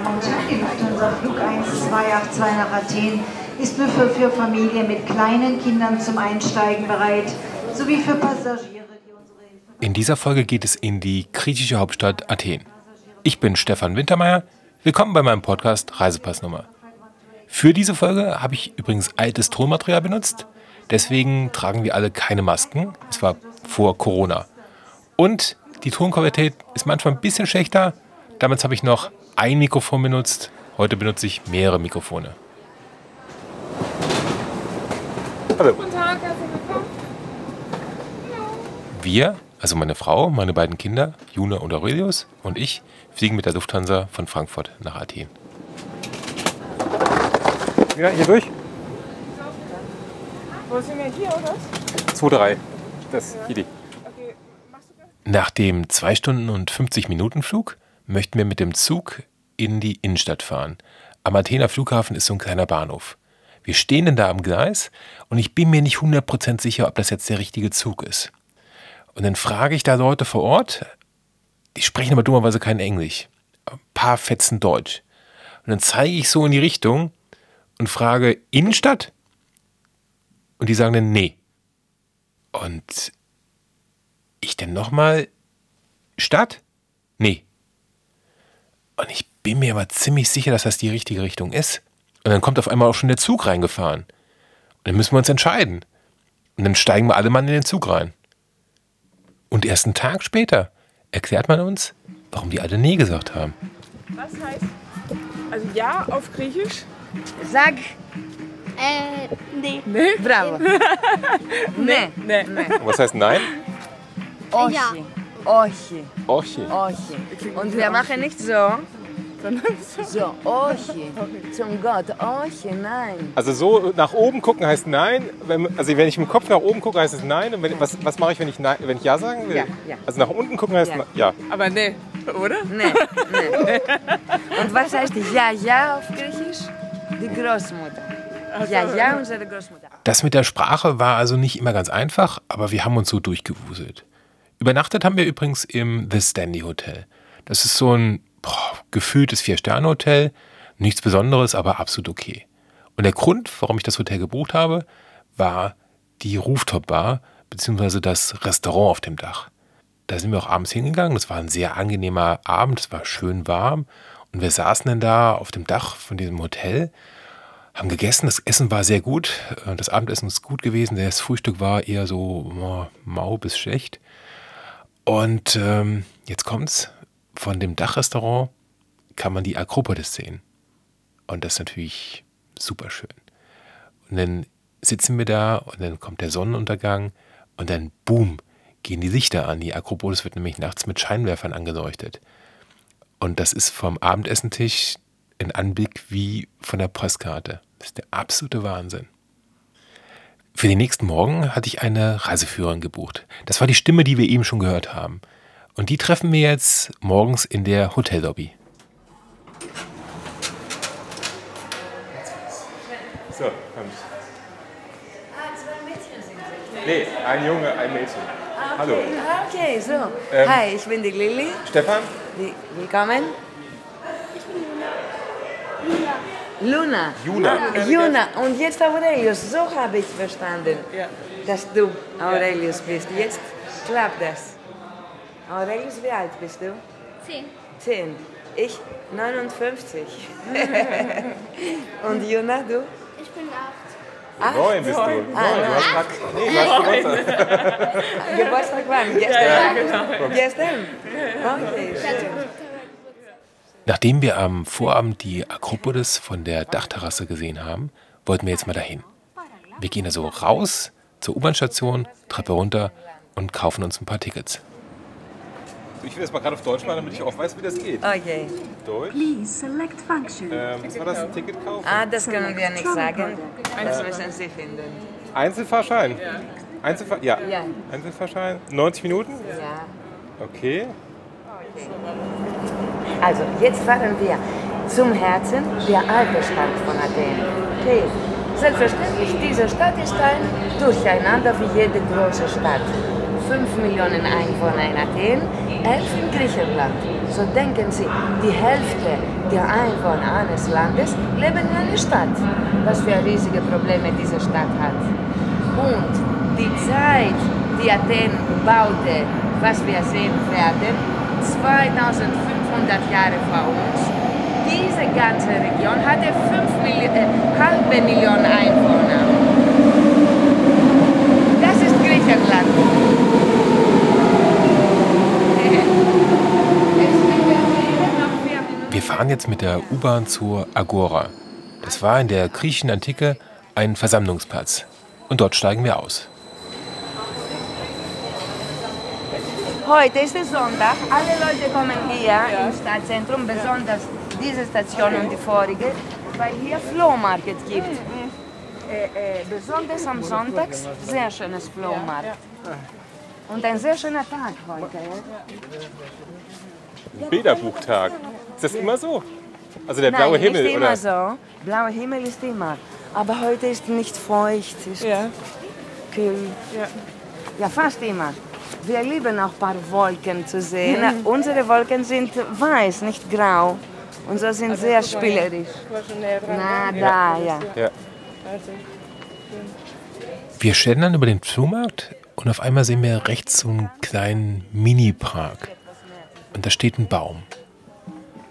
Und Herren, die Flug 128 nach Athen ist nur für, für Familien mit kleinen Kindern zum Einsteigen bereit, sowie für Passagiere, die unsere In dieser Folge geht es in die griechische Hauptstadt Athen. Ich bin Stefan Wintermeyer. Willkommen bei meinem Podcast Reisepassnummer. Für diese Folge habe ich übrigens altes Tonmaterial benutzt. Deswegen tragen wir alle keine Masken. Es war vor Corona. Und die Tonqualität ist manchmal ein bisschen schlechter. Damals habe ich noch ein Mikrofon benutzt. Heute benutze ich mehrere Mikrofone. Hallo. Guten Tag, herzlich willkommen. Wir, also meine Frau, meine beiden Kinder, Juna und Aurelius und ich, fliegen mit der Lufthansa von Frankfurt nach Athen. Ja, hier durch? Wo sind wir hier, oder? 2-3. Das hier die. Nach dem 2 Stunden und 50 Minuten Flug möchten wir mit dem Zug in die Innenstadt fahren. Am Athener Flughafen ist so ein kleiner Bahnhof. Wir stehen denn da am Gleis und ich bin mir nicht 100% sicher, ob das jetzt der richtige Zug ist. Und dann frage ich da Leute vor Ort, die sprechen aber dummerweise kein Englisch. Ein paar fetzen Deutsch. Und dann zeige ich so in die Richtung und frage, Innenstadt? Und die sagen dann, nee. Und ich dann nochmal, Stadt? Nee. Und ich bin mir aber ziemlich sicher, dass das die richtige Richtung ist. Und dann kommt auf einmal auch schon der Zug reingefahren. Und dann müssen wir uns entscheiden. Und dann steigen wir alle Mann in den Zug rein. Und erst einen Tag später erklärt man uns, warum die alle Nee gesagt haben. Was heißt also ja auf Griechisch? Sag äh, nee. Nee? Bravo. nee. nee. nee. Was heißt Nein? Ja. όχι, Όχι. όχι. Und wir machen nicht so, Sondern so. so, όχι, zum Gott, όχι, nein. Also so nach oben gucken heißt Nein. Wenn, also wenn ich mit dem Kopf nach oben gucke, heißt es Nein. Und wenn, was, was mache ich, wenn ich, nein, wenn ich Ja sagen will? Ja, ja. Also nach unten gucken heißt Ja. Ja. Aber nee, oder? Nee, nee. Und was heißt ja, ja auf Griechisch? Die Großmutter. Ja, ja, unsere Großmutter. Das mit der Sprache war also nicht immer ganz einfach, aber wir haben uns so durchgewuselt. Übernachtet haben wir übrigens im The Stanley Hotel. Das ist so ein boah, gefühltes Vier-Sterne-Hotel. Nichts Besonderes, aber absolut okay. Und der Grund, warum ich das Hotel gebucht habe, war die Rooftop-Bar bzw. das Restaurant auf dem Dach. Da sind wir auch abends hingegangen. Das war ein sehr angenehmer Abend. Es war schön warm. Und wir saßen dann da auf dem Dach von diesem Hotel haben gegessen. Das Essen war sehr gut. Äh, Das Abendessen ist gut gewesen. Das Frühstück war eher so mau bis schlecht. Und ähm, jetzt kommt's. Von dem Dachrestaurant kann man die Akropolis sehen. Und das ist natürlich super schön. Und dann sitzen wir da und dann kommt der Sonnenuntergang und dann boom, gehen die Lichter an. Die Akropolis wird nämlich nachts mit Scheinwerfern angeleuchtet. Und das ist vom Abendessentisch ein Anblick wie von der Postkarte. Das ist der absolute Wahnsinn. Für den nächsten Morgen hatte ich eine Reiseführerin gebucht. Das war die Stimme, die wir eben schon gehört haben. Und die treffen wir jetzt morgens in der Hotellobby. So, kommt. Ah, zwei Mädchen sind. Nee, ein Junge, ein Mädchen. Hallo. Ah, Okay, so. Ähm. Hi, ich bin die Lilly. Stefan? Willkommen. Luna. Juna. Ah, Juna. Und jetzt Aurelius. So habe ich verstanden, Ja. dass du Aurelius bist. Jetzt klappt das. Aurelius, wie alt bist du? Zehn. Zehn. Ich 59. Und Juna, du? Ich bin acht. Acht. Neun bist du. Neun. Du hast grad, nee, du hast Geburtstag. Geburtstag wann? Gestern? Gestern? Okay, schön. Nachdem wir am Vorabend die Akropolis von der Dachterrasse gesehen haben, wollten wir jetzt mal dahin. Wir gehen also raus zur U-Bahn-Station, Treppe runter und kaufen uns ein paar Tickets. Ich will das mal gerade auf Deutsch machen, damit ich auch weiß, wie das geht. Okay. Deutsch? Please select function. Ähm, was war das? Ein Ticket kaufen? Ah, das können wir nicht sagen. Das müssen Sie finden. Einzelfahrschein? Einzelfahr ja. Ja. Einzelfahrschein? 90 Minuten? Ja. Okay. Also, jetzt fahren wir zum Herzen der alten Stadt von Athen. Okay. Selbstverständlich, diese Stadt ist ein Durcheinander wie jede große Stadt. Fünf Millionen Einwohner in Athen, elf in Griechenland. So denken Sie, die Hälfte der Einwohner eines Landes leben in einer Stadt. Was für riesige Probleme diese Stadt hat. Und die Zeit, die Athen baute, was wir sehen werden, 2500 Jahre vor uns, diese ganze Region hatte 5 Milli äh, halbe Million Einwohner. Das ist Griechenland. Wir fahren jetzt mit der U-Bahn zur Agora. Das war in der griechischen Antike ein Versammlungsplatz. Und dort steigen wir aus. Heute ist es Sonntag, alle Leute kommen hier im Stadtzentrum, besonders diese Station und die vorige, weil hier Flohmarkt gibt. Äh, äh, besonders am Sonntag, sehr schönes Flohmarkt. Und ein sehr schöner Tag heute. Bilderbuchtag. Ist das immer so? Also der blaue Nein, Himmel, nicht immer oder? so. Blauer Himmel ist immer. Aber heute ist nicht feucht, ist Ja. kühl. Ja. Ja, fast immer. Wir lieben auch ein paar Wolken zu sehen. Mhm. Unsere Wolken sind weiß, nicht grau. Und so sind Also sehr spielerisch. Na, ne? da, ja. Ja. Also, Wir schlendern über den Flohmarkt und auf einmal sehen wir rechts so einen kleinen Mini-Park. Und da steht ein Baum.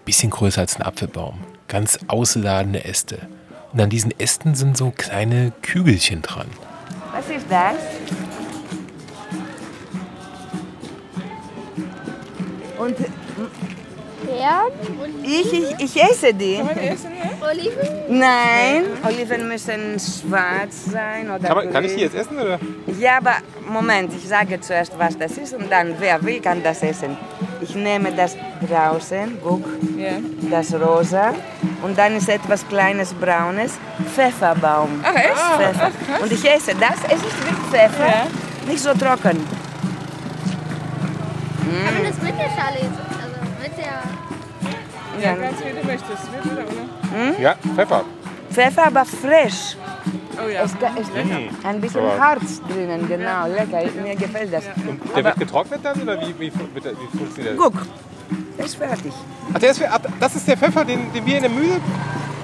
Bisschen größer als ein Apfelbaum. Ganz ausladende Äste. Und an diesen Ästen sind so kleine Kügelchen dran. Was ist das? Und Beeren ich, ich, ich esse die. kann man essen? Oliven. Nein, Oliven müssen schwarz sein oder Kann, man, kann ich die jetzt essen, oder? Ja, aber Moment, ich sage zuerst, was das ist und dann, wer will, kann das essen. Ich nehme das draußen, guck, Ja. das rosa und dann ist etwas kleines braunes, Pfefferbaum. Ach, echt? Pfeffer. Und ich esse das, es ist wie Pfeffer, Ja. nicht so trocken. Kann man das mit der Schale jetzt? Also mit der. Ja, Ja. ganz wie du möchtest. Mit oder ohne? Ja, Pfeffer. Pfeffer, aber frisch. Oh ja. Es, es ist ein bisschen Aber- Harz drinnen, genau, lecker, mir gefällt das. Der wird getrocknet dann, oder wie, wie, wie, wie funktioniert das? Guck, ist fertig. Ach, der ist, das ist der Pfeffer, den, den wir in der Mühle...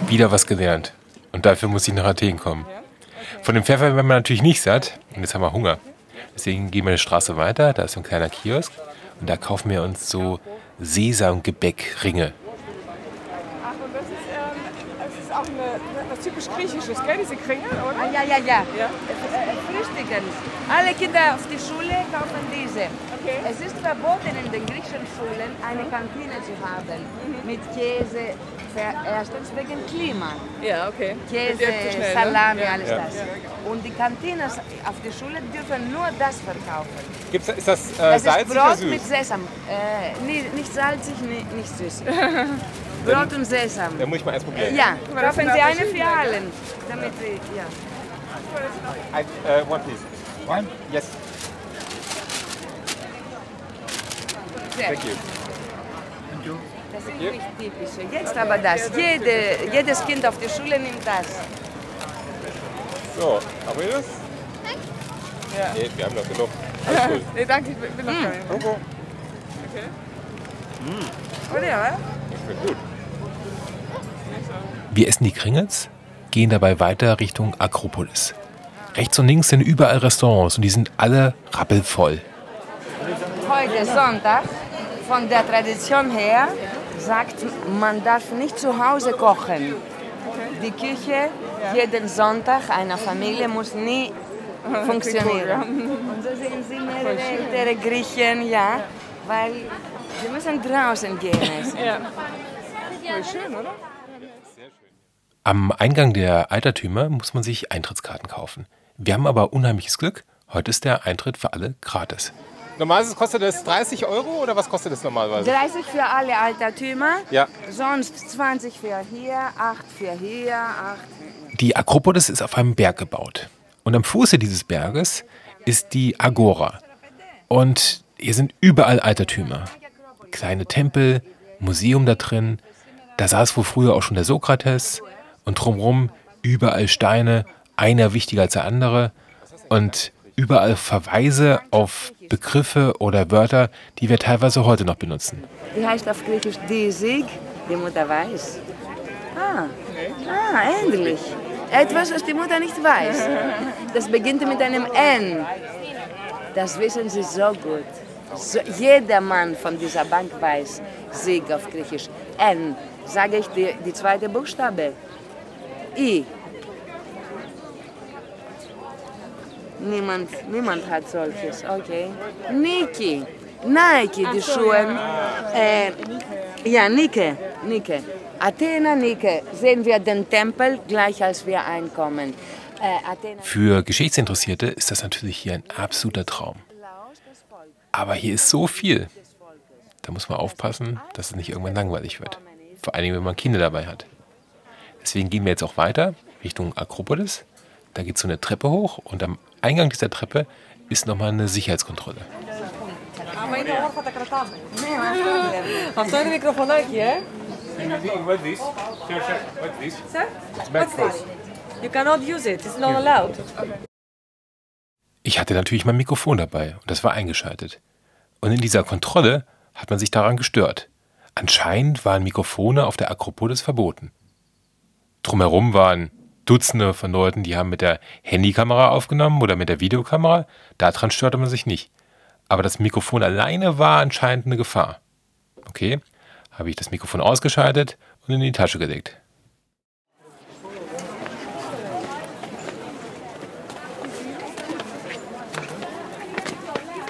Wieder was gelernt. Und dafür muss ich nach Athen kommen. Von dem Pfeffer werden wir natürlich nicht satt. Und jetzt haben wir Hunger. Deswegen gehen wir eine Straße weiter. Da ist so ein kleiner Kiosk. Und da kaufen wir uns so Sesamgebäckringe. Ach, und das ist, ähm, das ist auch eine, was typisch Griechisches, gell, diese Kringel, oder? Ah, ja, ja, ja. Ja. Frühstücken. Alle Kinder auf die Schule kaufen diese. Okay. Es ist verboten in den griechischen Schulen eine Kantine zu haben mit Käse. Erstens wegen Klima. Ja, okay. Käse, schnell, ne? Salami, Ja. alles Ja. das. Und die Kantinen auf der Schule dürfen nur das verkaufen. Gibt's, ist das, äh, Das ist salzig oder Brot süß? mit Sesam. Äh, nie- nicht salzig, nie- nicht süß. Brot und Sesam. Da muss ich mal erst probieren. Ja, kaufen sind Sie eine für allen. Damit Sie, ja. I, uh, one please. One? Yes. Sehr Thank you. Das ist nicht typisch. Jetzt aber das. Jede, jedes Kind auf der Schule nimmt das. So, haben wir das? Ja. Nee, wir haben noch genug. Alles gut. Nee, danke, ich will noch. Coco, Okay. Oder, ja? schmeckt gut. Wir essen die Kringels, gehen dabei weiter Richtung Akropolis. Rechts und links sind überall Restaurants und die sind alle rappelvoll. Heute Sonntag. Von der Tradition her sagt, man darf nicht zu Hause kochen. Die Küche jeden Sonntag einer Familie muss nie funktionieren. Und so sehen Sie mehrere ältere Griechen, ja, weil sie müssen draußen gehen essen. Ja. Voll schön, oder? Am Eingang der Altertümer muss man sich Eintrittskarten kaufen. Wir haben aber unheimliches Glück. Heute ist der Eintritt für alle gratis. Normalerweise kostet das 30 Euro oder was kostet das normalerweise? 30 für alle Altertümer, Ja. sonst 20 für hier, 8 für hier, 8 Die Akropolis ist auf einem Berg gebaut. Und am Fuße dieses Berges ist die Agora. Und hier sind überall Altertümer. Kleine Tempel, Museum da drin. Da saß wohl früher auch schon der Sokrates. Und drumherum überall Steine, einer wichtiger als der andere. Und überall Verweise auf Begriffe oder Wörter, die wir teilweise heute noch benutzen. Wie heißt auf Griechisch die Sieg? Die Mutter weiß. Ah, ah endlich. Etwas, was die Mutter nicht weiß. Das beginnt mit einem N. Das wissen Sie so gut. So, jeder Mann von dieser Bank weiß Sieg auf Griechisch. N. Sage ich die, die zweite Buchstabe. I. Niemand, niemand hat solches. Okay. Niki. Nike, die Schuhe. Äh, ja, Nike. Nike. Athena, Nike. Sehen wir den Tempel gleich als wir einkommen. Äh, Athena. Für Geschichtsinteressierte ist das natürlich hier ein absoluter Traum. Aber hier ist so viel. Da muss man aufpassen, dass es nicht irgendwann langweilig wird. Vor allem, wenn man Kinder dabei hat. Deswegen gehen wir jetzt auch weiter Richtung Akropolis. Da geht so eine Treppe hoch und am Eingang dieser Treppe ist nochmal eine Sicherheitskontrolle. Ich hatte natürlich mein Mikrofon dabei und das war eingeschaltet. Und in dieser Kontrolle hat man sich daran gestört. Anscheinend waren Mikrofone auf der Akropolis verboten. Drumherum waren Dutzende von Leuten, die haben mit der Handykamera aufgenommen oder mit der Videokamera. Daran störte man sich nicht. Aber das Mikrofon alleine war anscheinend eine Gefahr. Okay, habe ich das Mikrofon ausgeschaltet und in die Tasche gelegt.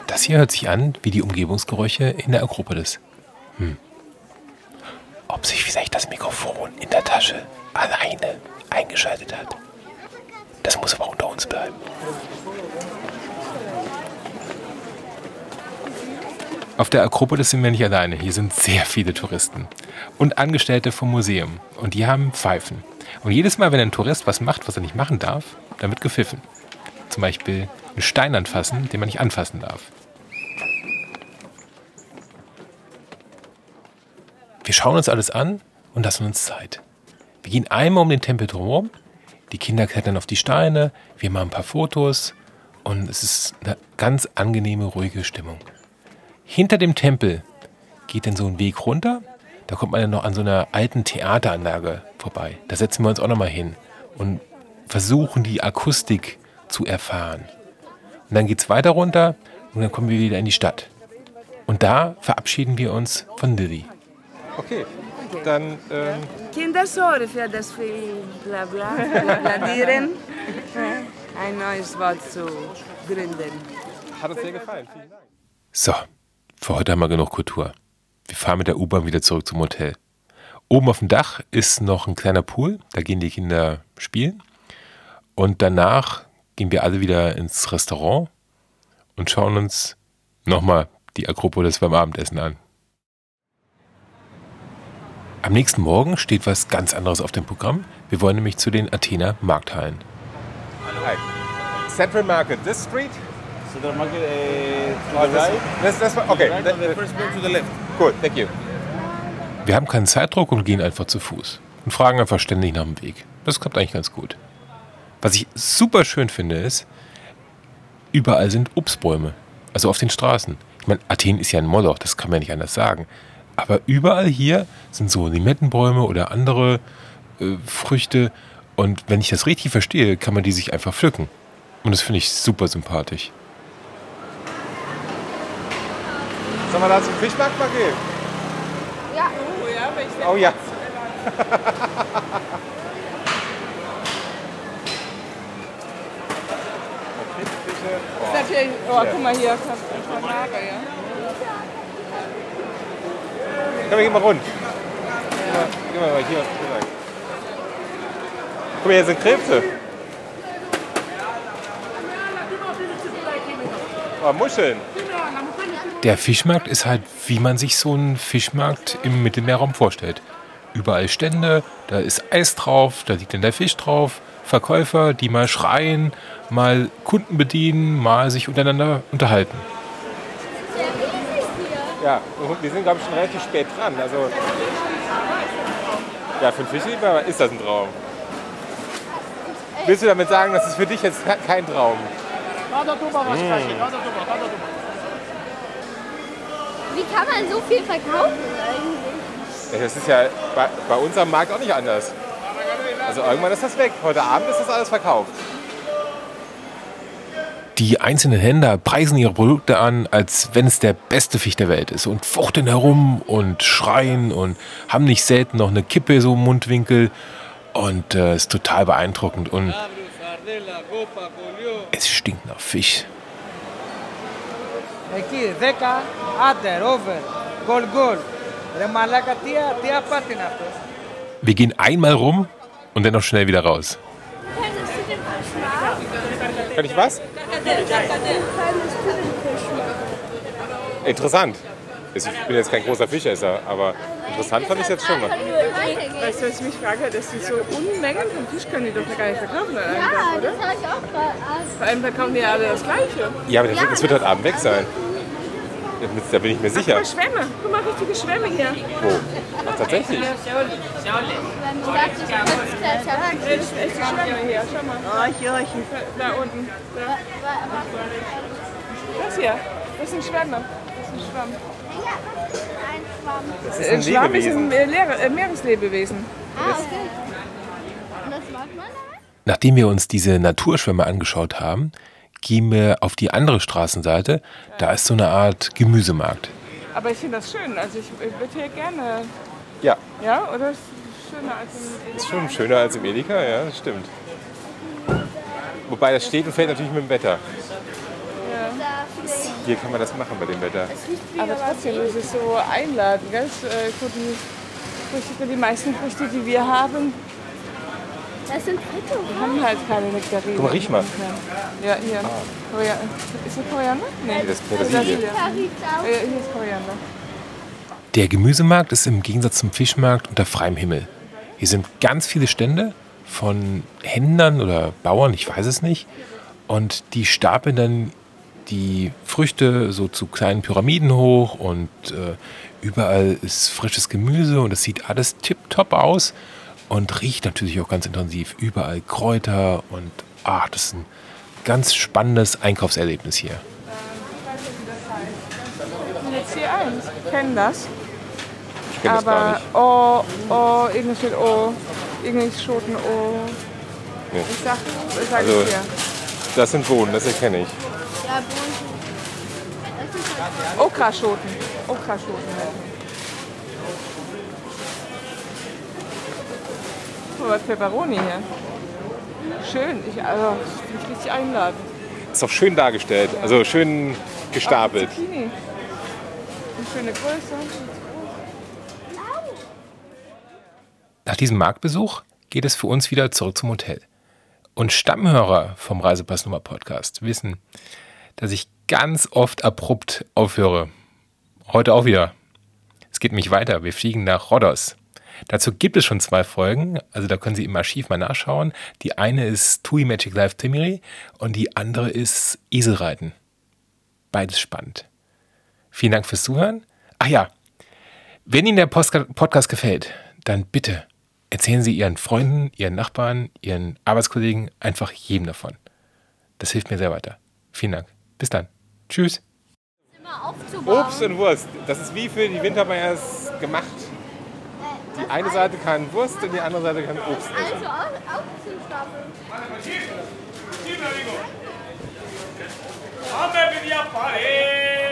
Das hier hört sich an wie die Umgebungsgeräusche in der Akropolis. Hm. Ob sich vielleicht das Mikrofon in der Tasche alleine eingeschaltet hat. Das muss aber unter uns bleiben. Auf der Akropolis sind wir nicht alleine. Hier sind sehr viele Touristen und Angestellte vom Museum. Und die haben Pfeifen. Und jedes Mal, wenn ein Tourist was macht, was er nicht machen darf, dann wird gepfiffen. Zum Beispiel einen Stein anfassen, den man nicht anfassen darf. Wir schauen uns alles an und lassen uns Zeit. Wir gehen einmal um den Tempel drumherum. Die Kinder klettern auf die Steine, wir machen ein paar Fotos und es ist eine ganz angenehme, ruhige Stimmung. Hinter dem Tempel geht dann so ein Weg runter. Da kommt man dann noch an so einer alten Theateranlage vorbei. Da setzen wir uns auch nochmal hin und versuchen die Akustik zu erfahren. Und dann geht es weiter runter und dann kommen wir wieder in die Stadt. Und da verabschieden wir uns von Lilly. Okay, dann ähm, Kinder, sorry für das viel Blabla, Bladieren. Ein neues Wort zu gründen. hat uns sehr gefallen. Vielen Dank. So, für heute haben wir genug Kultur. Wir fahren mit der U-Bahn wieder zurück zum Hotel. Oben auf dem Dach ist noch ein kleiner Pool, da gehen die Kinder spielen. Und danach gehen wir alle wieder ins Restaurant und schauen uns nochmal die Akropolis beim Abendessen an. Am nächsten Morgen steht was ganz anderes auf dem Programm. Wir wollen nämlich zu den Athener Markthallen. Hi. Central Market, this street? Supermarket uh, Oh, to the this, right. this, this? Okay, Right that- on the first to the left. cool, thank you. Wir haben keinen Zeitdruck und gehen einfach zu Fuß und fragen einfach ständig nach dem Weg. Das klappt eigentlich ganz gut. Was ich super schön finde, ist, überall sind Obstbäume. Also auf den Straßen. Ich meine, Athen ist ja ein Moloch, das kann man ja nicht anders sagen. Aber überall hier sind so Limettenbäume oder andere äh, Früchte. Und wenn ich das richtig verstehe, kann man die sich einfach pflücken. Und das finde ich super sympathisch. Sollen wir da zum Fischmarkt mal gehen? Ja. Oh ja, ich Oh ja. Fische. Das ist natürlich, oh, guck mal hier, Tornado, ja. Komm, gehen mal rund. Geh mal, geh mal hier. Geh. Guck mal, hier sind Krebse. Oh, Muscheln. Der Fischmarkt ist halt, wie man sich so einen Fischmarkt im Mittelmeerraum vorstellt. Überall Stände, da ist Eis drauf, da liegt dann der Fisch drauf, Verkäufer, die mal schreien, mal Kunden bedienen, mal sich untereinander unterhalten. Ja, wir sind, glaube ich, schon relativ spät dran. Also, ja, für einen Fischlieber ist das ein Traum. Willst du damit sagen, das ist für dich jetzt kein Traum? Wie kann man so viel verkaufen eigentlich? Das ist ja bei, bei uns am Markt auch nicht anders. Also irgendwann ist das weg. Heute Abend ist das alles verkauft. Die einzelnen Händler preisen ihre Produkte an, als wenn es der beste Fisch der Welt ist und fuchteln herum und schreien und haben nicht selten noch eine Kippe so im Mundwinkel und äh, ist total beeindruckend und es stinkt nach Fisch. Wir gehen einmal rum und dann noch schnell wieder raus. Kann ich was? Interessant. Also Ich bin jetzt kein großer Fischesser, aber interessant fand ich jetzt schon mal. Weißt du, was ich mich frage, dass die so Unmengen von Fisch können die doch gar nicht verkaufen Ja, oder? das habe ich auch. Vor allem verkaufen die alle das Gleiche. Ja, aber das, wird- das wird heute Abend weg sein. Da bin ich mir Guck sicher. mal, Schwämme. Guck mal, richtige Schwämme hier. Wo? Ach, tatsächlich. Echte Schwämme hier, schau mal. Da, unten. Da. Das hier. Das sind Schwämme. Das ist ein Schwamm. ein Schwamm. Das ist Ein ein Schwamm ist ein äh, Leere- äh, Meereslebewesen. Ah, okay. Und das macht man? Nachdem wir uns diese Naturschwämme angeschaut haben, gehen wir auf die andere Straßenseite. Da ist so eine Art Gemüsemarkt. Aber ich finde das schön. Also ich ich würde hier gerne. Ja, Ja, oder ist es schöner als im ist schon schöner als im Edeka, ja, das stimmt. Wobei das steht und fällt natürlich mit dem Wetter. Vielleicht. Hier kann man das machen bei dem Wetter. Aber trotzdem ist es so einladend, gell? Äh, die, Früchte, die meisten Früchte, die wir haben, Das sind Fritte. haben halt keine Nektarinen. Guck mal, riech mal. Ja, hier. Korea ist das Koriander? Nee. Das ist Petersilie. hier ist Koriander. Der Gemüsemarkt ist im Gegensatz zum Fischmarkt unter freiem Himmel. Hier sind ganz viele Stände von Händlern oder Bauern, ich weiß es nicht. Und die stapeln dann die Früchte so zu kleinen Pyramiden hoch und äh, überall ist frisches Gemüse und es sieht alles tipptopp aus und riecht natürlich auch ganz intensiv. Überall Kräuter und ach, das ist ein ganz spannendes Einkaufserlebnis hier. Jetzt hier eins. Ich kenne das. Ich kenne das gar Aber nicht. oh, oh, irgendwas steht oh. Irgendwas Schoten oh. Nee. Ich sag, ich sag Also- es dir. Das sind Bohnen, das erkenne ich. Ja, Bohnen. Okraschoten. Okraschoten mal, Peperoni hier. Schön. Ich, also, das finde ich richtig einladend. Ist auch schön dargestellt, also schön gestapelt. Zucchini. Eine schöne Größe. Nach diesem Marktbesuch geht es für uns wieder zurück zum Hotel. Und Stammhörer vom Reisepassnummer Podcast wissen, dass ich ganz oft abrupt aufhöre. Heute auch wieder. Es geht mich weiter. Wir fliegen nach Rhodos. Dazu gibt es schon zwei Folgen, also da können Sie im Archiv mal nachschauen. Die eine ist TUI Magic Life Timiri und die andere ist Eselreiten. Beides spannend. Vielen Dank fürs Zuhören. Ach ja, wenn Ihnen der Podcast gefällt, dann bitte erzählen Sie Ihren Freunden, Ihren Nachbarn, Ihren Arbeitskollegen, einfach jedem davon. Das hilft mir sehr weiter. Vielen Dank. Bis dann. Tschüss. Obst und Wurst, das ist wie für die Wintermeiers gemacht. Die eine Seite kann Wurst und die andere Seite kann Obst essen. Also. Guck mal, hier.